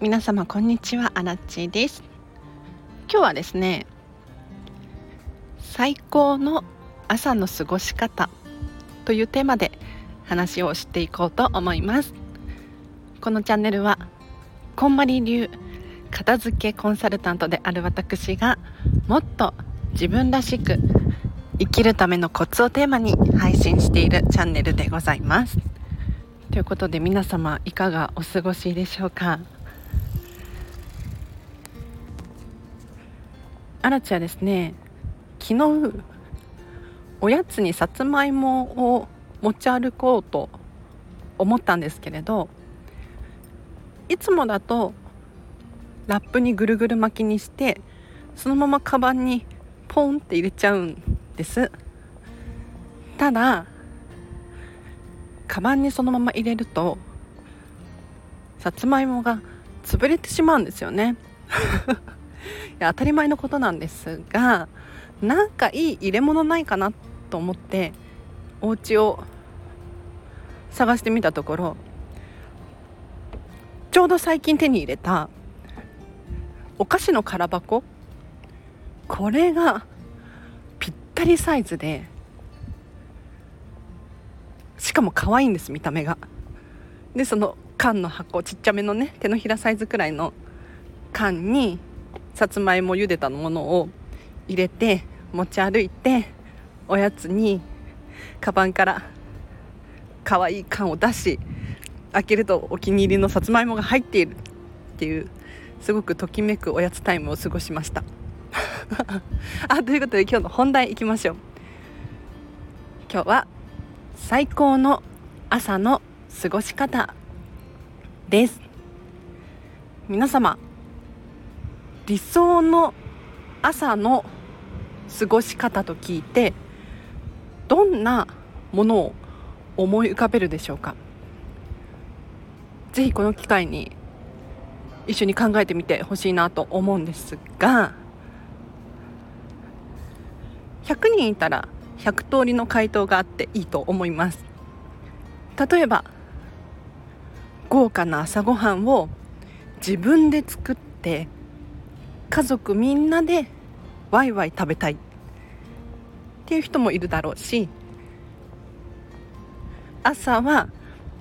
皆様こんにちは。アラッチです。今日はですね最高の朝の過ごし方というテーマで話をしていこうと思います。このチャンネルはこんまり流片付けコンサルタントである私がもっと自分らしく生きるためのコツをテーマに配信しているチャンネルでございます。ということで皆様いかがお過ごしでしょうか？アラチはですね。昨日おやつにさつまいもを持ち歩こうと思ったんですけれどいつもだとラップにぐるぐる巻きにしてそのままカバンにポンって入れちゃうんです。ただカバンにそのまま入れるとさつまいもが潰れてしまうんですよね。や当たり前のことなんですがなんかいい入れ物ないかなと思ってお家を探してみたところちょうど最近手に入れたお菓子の空箱これがぴったりサイズでしかも可愛いんです見た目が。でその缶の箱ちっちゃめのね手のひらサイズくらいの缶にさつまいも茹でたものを入れて持ち歩いておやつにカバンから可愛い缶を出し開けるとお気に入りのさつまいもが入っているっていうすごくときめくおやつタイムを過ごしました。あということで今日の本題いきましょう。今日は最高の朝の過ごし方です。皆様理想の朝の過ごし方と聞いてどんなものを思い浮かべるでしょうか？ぜひこの機会に一緒に考えてみてほしいなと思うんですが100人いたら100通りの回答があっていいと思います。例えば豪華な朝ごはんを自分で作って家族みんなでワイワイ食べたい。っていう人もいるだろうし。朝は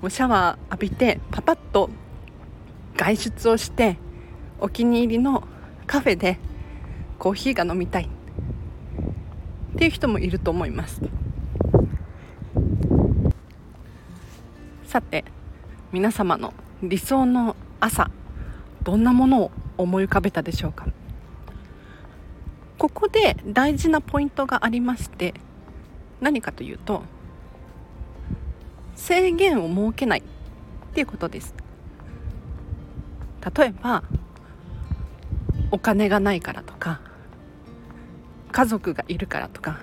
もうシャワー浴びてパパッと外出をしてお気に入りのカフェでコーヒーが飲みたい。っていう人もいると思います。さて皆様の理想の朝どんなものを思い浮かべたでしょうか？ここで大事なポイントがありまして何かというと制限を設けないっていうことです。例えばお金がないからとか家族がいるからとか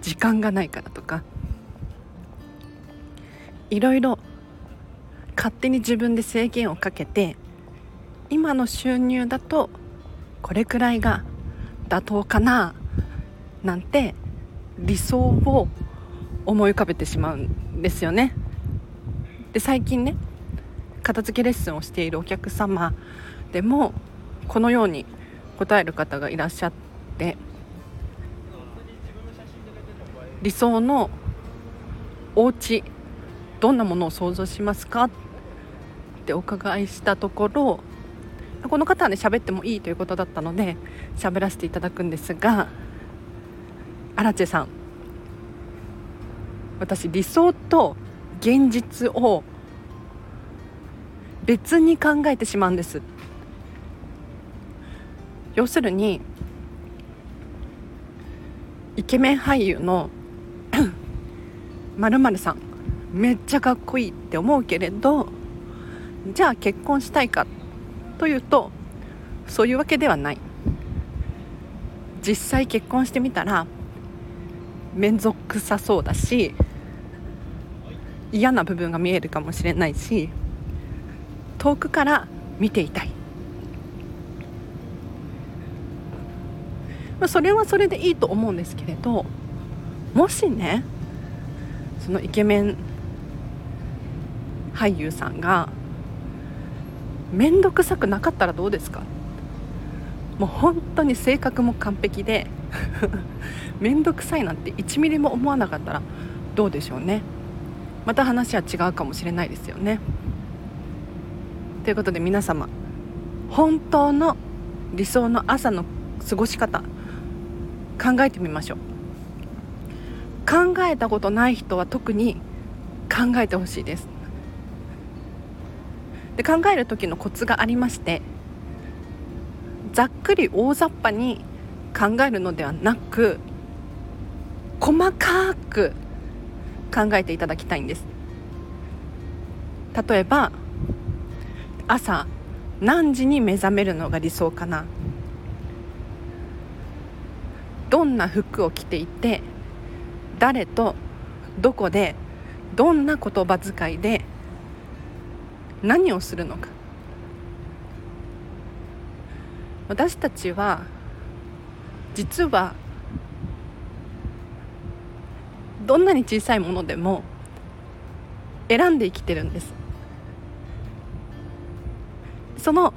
時間がないからとかいろいろ勝手に自分で制限をかけて今の収入だとこれくらいが妥当かななんて理想を思い浮かべてしまうんですよね。で最近ね片付けレッスンをしているお客様でもこのように答える方がいらっしゃって理想のお家どんなものを想像しますかってお伺いしたところこの方はね喋ってもいいということだったので喋らせていただくんですがアラチェさん私理想と現実を別に考えてしまうんです。要するにイケメン俳優の まるさんめっちゃかっこいいって思うけれどじゃあ結婚したいかというとそういうわけではない。実際結婚してみたら面倒くさそうだし嫌な部分が見えるかもしれないし遠くから見ていたい、まあ、それはそれでいいと思うんですけれどもしねそのイケメン俳優さんが面倒くさくなかったらどうですか？もう本当に性格も完璧で 面倒くさいなんて1ミリも思わなかったらどうでしょうね。また話は違うかもしれないですよね。ということで皆様本当の理想の朝の過ごし方考えてみましょう。考えたことない人は特に考えてほしいです。で考える時のコツがありましてざっくり大雑把に考えるのではなく細かく考えていただきたいんです。例えば朝何時に目覚めるのが理想かな。どんな服を着ていて誰とどこでどんな言葉遣いで何をするのか。私たちは実はどんなに小さいものでも選んで生きてるんです。その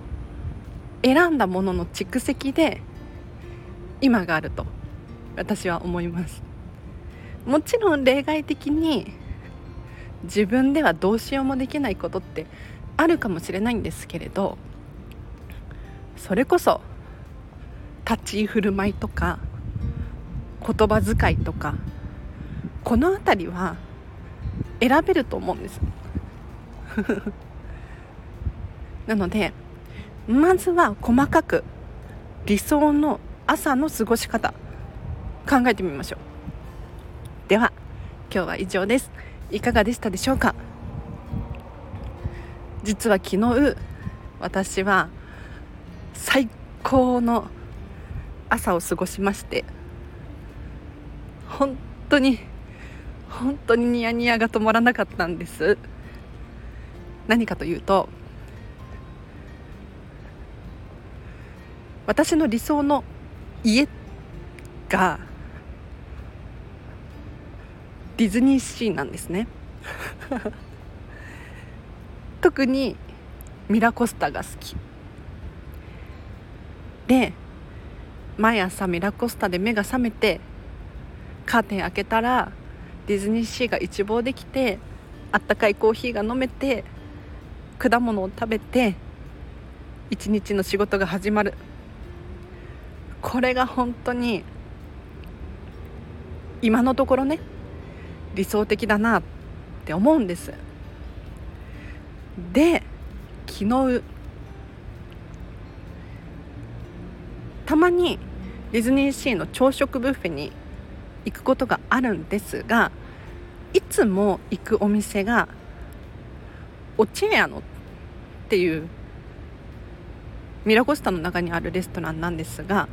選んだものの蓄積で今があると私は思います。もちろん例外的に自分ではどうしようもできないことってあるかもしれないんですけれどそれこそ立ち居振る舞いとか言葉遣いとかこの辺りは選べると思うんです。なのでまずは細かく理想の朝の過ごし方考えてみましょう。では今日は以上です。いかがでしたでしょうか？実は昨日私は最高の朝を過ごしまして本当に本当にニヤニヤが止まらなかったんです。何かというと私の理想の家がディズニーシーなんですね。特にミラコスタが好き。で毎朝ミラコスタで目が覚めてカーテン開けたらディズニーシーが一望できてあったかいコーヒーが飲めて果物を食べて一日の仕事が始まる。これが本当に今のところね理想的だなって思うんです。で昨日たまにディズニーシーの朝食ブッフェに行くことがあるんですがいつも行くお店がオチェアノっていうミラコスタの中にあるレストランなんですが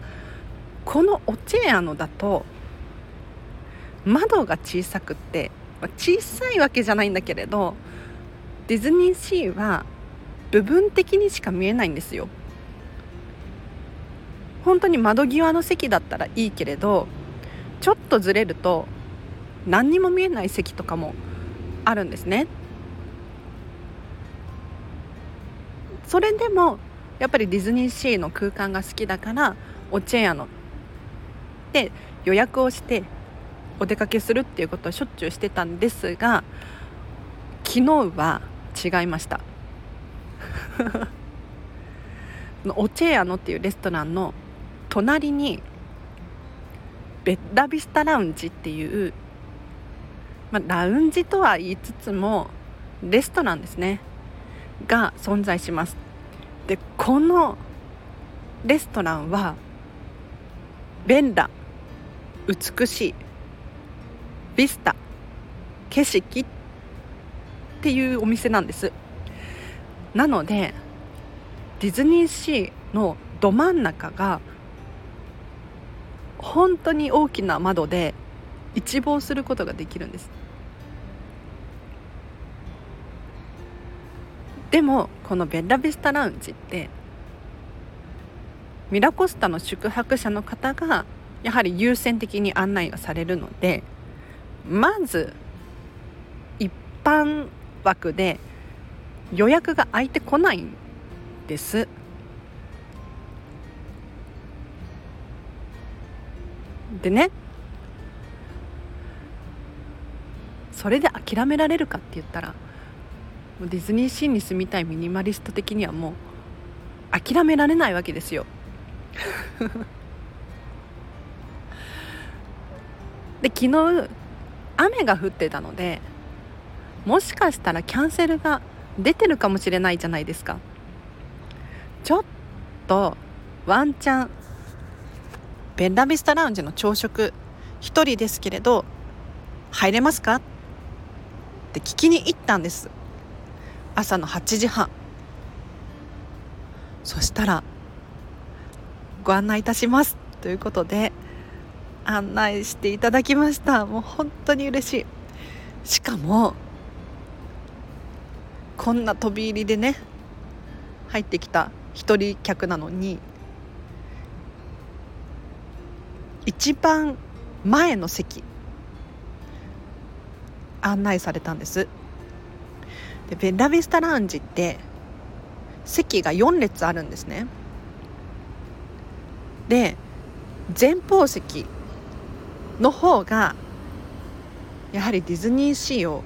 このオチェアノだと窓が小さくって小さいわけじゃないんだけれどディズニーシーは部分的にしか見えないんですよ。本当に窓際の席だったらいいけれどちょっとずれると何にも見えない席とかもあるんですね。それでもやっぱりディズニーシーの空間が好きだからオチェアノで予約をしてお出かけするっていうことはしょっちゅうしてたんですが昨日は違いました。オチェアノっていうレストランの隣にベッラビスタラウンジっていう、まあ、ラウンジとは言いつつもレストランですね。が存在します。でこのレストランは便ラ美しいビスタ景色っていうお店なんです。なのでディズニーシーのど真ん中が本当に大きな窓で一望することができるんです。でもこのベッラビスタラウンジってミラコスタの宿泊者の方がやはり優先的に案内がされるのでまず一般枠で予約が空いてこないんです。でねそれで諦められるかって言ったらディズニーシーに住みたいミニマリスト的にはもう諦められないわけですよ。で昨日雨が降ってたのでもしかしたらキャンセルが出てるかもしれないじゃないですか。ちょっとワンチャンベンラビスタラウンジの朝食1人ですけれど入れますか？って聞きに行ったんです。朝の8時半。そしたらご案内いたします。ということで案内していただきました。もう本当に嬉しい。しかもこんな飛び入りでね入ってきた一人客なのに一番前の席案内されたんです。でベラビスタラウンジって席が4列あるんですね。で前方席の方がやはりディズニーシーを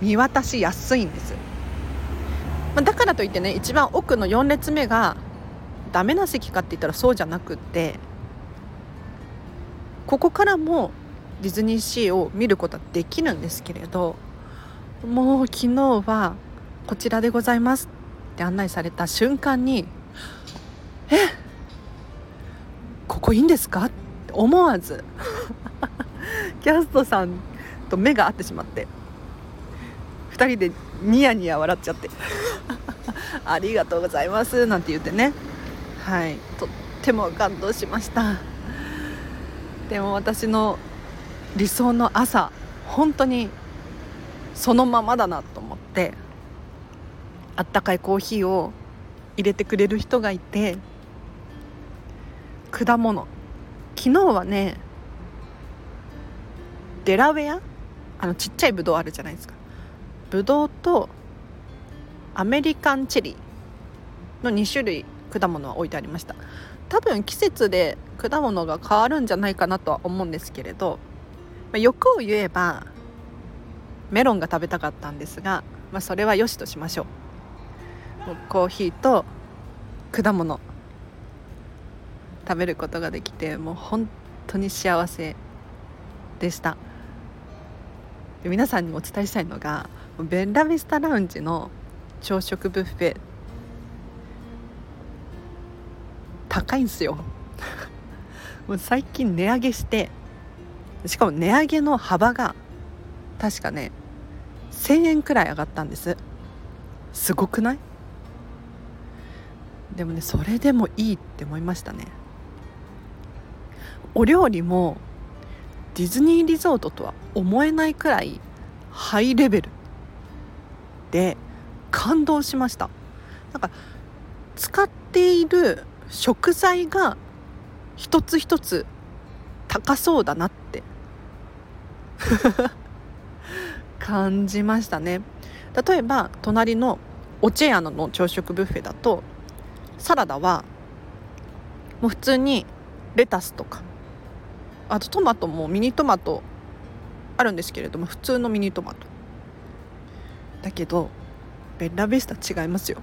見渡しやすいんです、まあ、だからといってね一番奥の4列目がダメな席かって言ったらそうじゃなくってここからもディズニーシーを見ることはできるんですけれどもう昨日はこちらでございますって案内された瞬間にえここいいんですか？って思わず キャストさんと目が合ってしまって。2人でニヤニヤ笑っちゃって。ありがとうございます。なんて言ってね。はい。とっても感動しました。でも私の理想の朝本当にそのままだなと思ってあったかいコーヒーを入れてくれる人がいて果物。昨日はねデラウェア？あのちっちゃいブドウあるじゃないですか。ブドウとアメリカンチェリーの2種類果物は置いてありました。多分季節で果物が変わるんじゃないかなとは思うんですけれど、まあ、欲を言えばメロンが食べたかったんですが、まあ、それはよしとしましょう。コーヒーと果物食べることができてもう本当に幸せでした。皆さんにお伝えしたいのがベンラビスタラウンジの朝食ブッフェ。高いんですよ。もう最近値上げしてしかも値上げの幅が確かね1000円くらい上がったんです。すごくない？でもねそれでもいいって思いましたね。お料理もディズニーリゾートとは思えないくらいハイレベルで感動しました。なんか使っている食材が一つ一つ高そうだなって。感じましたね。例えば隣のオチェアの朝食ブッフェだとサラダはもう普通にレタスとかあとトマトもミニトマトあるんですけれども普通のミニトマトだけどベッラベスタ違いますよ。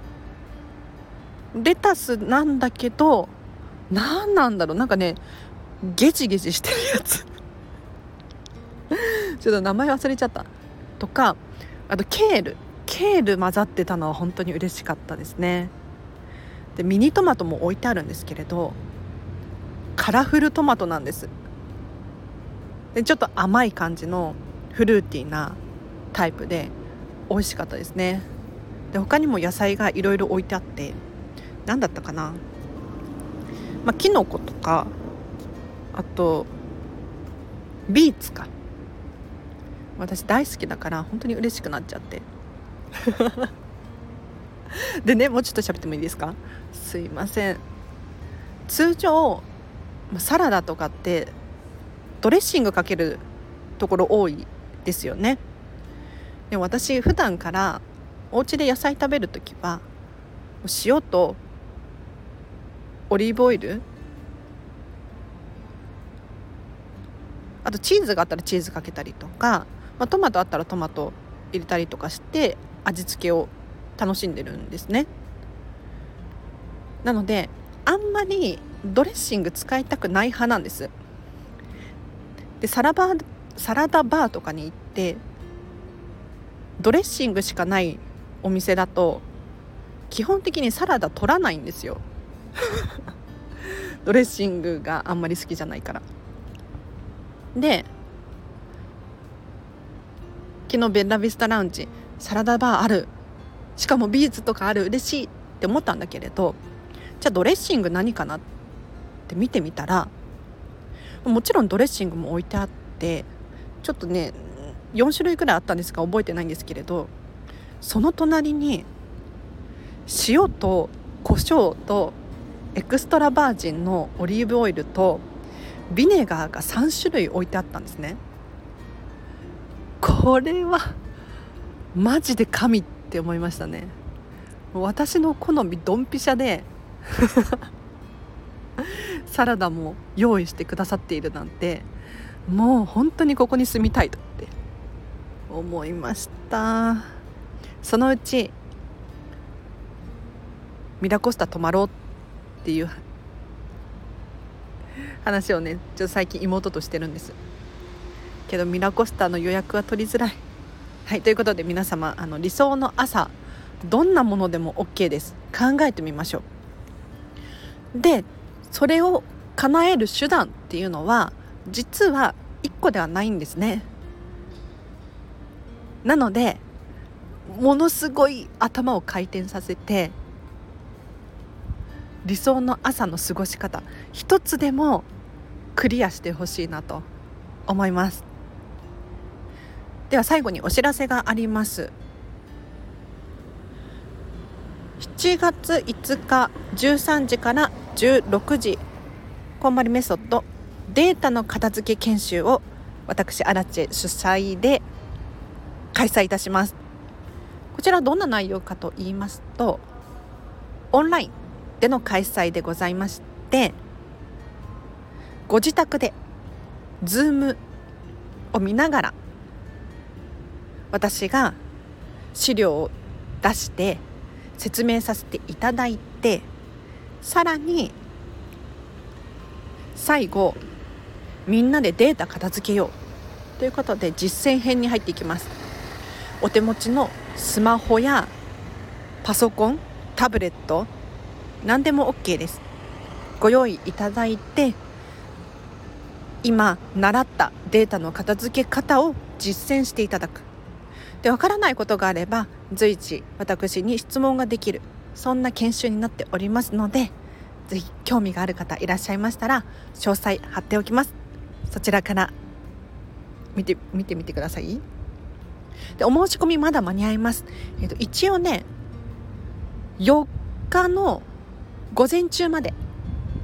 レタスなんだけど何なんだろう？なんかねゲチゲチしてるやつ。ちょっと名前忘れちゃった。とかあとケール。ケール混ざってたのは本当に嬉しかったですね。でミニトマトも置いてあるんですけれどカラフルトマトなんです。でちょっと甘い感じのフルーティーなタイプで美味しかったですね。で他にも野菜がいろいろ置いてあって何だったかな。まあキノコとかあとビーツか。私大好きだから本当に嬉しくなっちゃって。でねもうちょっと喋ってもいいですか？すいません。通常サラダとかってドレッシングかけるところ多いですよね。で私普段からお家で野菜食べる時は塩とオリーブオイル。あとチーズがあったらチーズかけたりとか、まあ、トマトあったらトマト入れたりとかして味付けを楽しんでるんですね。なのであんまりドレッシング使いたくない派なんです。でサラバサラダバーとかに行ってドレッシングしかないお店だと基本的にサラダ取らないんですよ。ドレッシングがあんまり好きじゃないから。で昨日ベッラビスタラウンジサラダバーある。しかもビーツとかある。嬉しいって思ったんだけれどじゃあドレッシング何かなって見てみたらもちろんドレッシングも置いてあってちょっとね4種類くらいあったんですが覚えてないんですけれどその隣に塩と胡椒とエクストラバージンのオリーブオイルとビネガーが3種類置いてあったんですね。これはマジで神って思いましたね。私の好みドンピシャで。サラダも用意してくださっているなんてもう本当にここに住みたいとって思いました。そのうちミラコスタ泊まろうっていう話をねちょっと最近妹としてるんです。けどミラコスタの予約は取りづらい。はいということで皆様あの理想の朝どんなものでも OK です。考えてみましょう。でそれを叶える手段っていうのは実は1個ではないんですね。なのでものすごい頭を回転させて理想の朝の過ごし方一つでもクリアしてほしいなと思います。では最後にお知らせがあります。7月5日13時から16時こんまりメソッドデータの片付け研修を私アラチェ主催で開催いたします。こちらどんな内容かと言いますとオンラインでの開催でございましてご自宅で Zoom を見ながら私が資料を出して説明させていただいてさらに最後みんなでデータ片付けよう。ということで実践編に入っていきます。お手持ちのスマホやパソコンタブレット何でも OK です。ご用意いただいて今習ったデータの片付け方を実践していただく。でわからないことがあれば随時私に質問ができるそんな研修になっておりますのでぜひ興味がある方いらっしゃいましたら詳細貼っておきます。そちらから見て見てみてください。でお申し込みまだ間に合います、えーと一応ね4日の午前中まで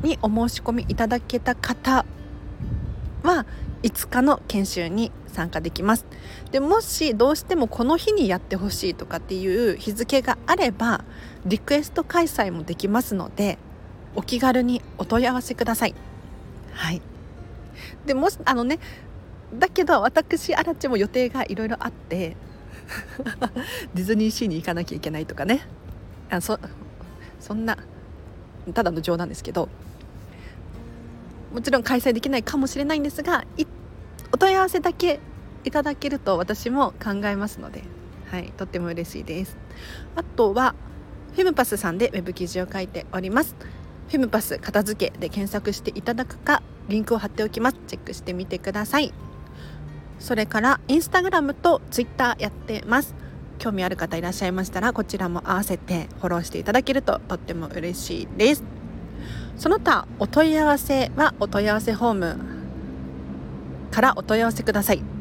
にお申し込みいただけた方は5日の研修に参加できます。でもしどうしてもこの日にやってほしいとかっていう日付があればリクエスト開催もできますのでお気軽にお問い合わせください。はい。でもしあのねだけど私アラチも予定がいろいろあって ディズニーシーに行かなきゃいけないとかね。あそそんなただの冗談ですけどもちろん開催できないかもしれないんですがお問い合わせだけいただけると私も考えますので、はい、とっても嬉しいです。あとはフェムパスさんでウェブ記事を書いております。フェムパス片付けで検索していただくかリンクを貼っておきます。チェックしてみてください。それからインスタグラムとツイッターやってます。興味ある方いらっしゃいましたらこちらも合わせてフォローしていただけるととっても嬉しいです。その他お問い合わせはお問い合わせフォームからお問い合わせください。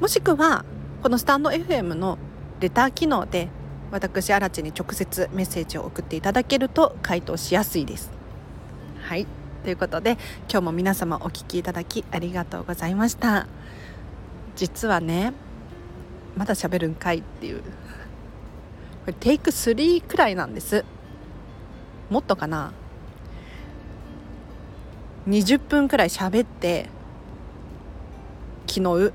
もしくはこのスタンド FM のレター機能で私アラチに直接メッセージを送っていただけると回答しやすいです。はい。ということで今日も皆様お聴きいただきありがとうございました。実はねまだ喋るんかいっていう。これテイク3くらいなんです。もっとかな。20分くらい喋って昨日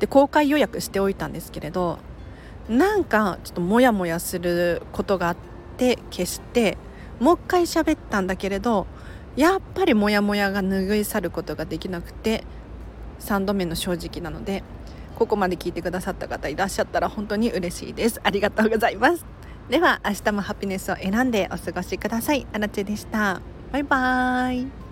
で公開予約しておいたんですけれどなんかちょっとモヤモヤすることがあって消してもう一回喋ったんだけれどやっぱりモヤモヤが拭い去ることができなくて3度目の正直なのでここまで聞いてくださった方いらっしゃったら本当に嬉しいです。ありがとうございます。では明日もハピネスを選んでお過ごしください。あらちでした。バイバーイ。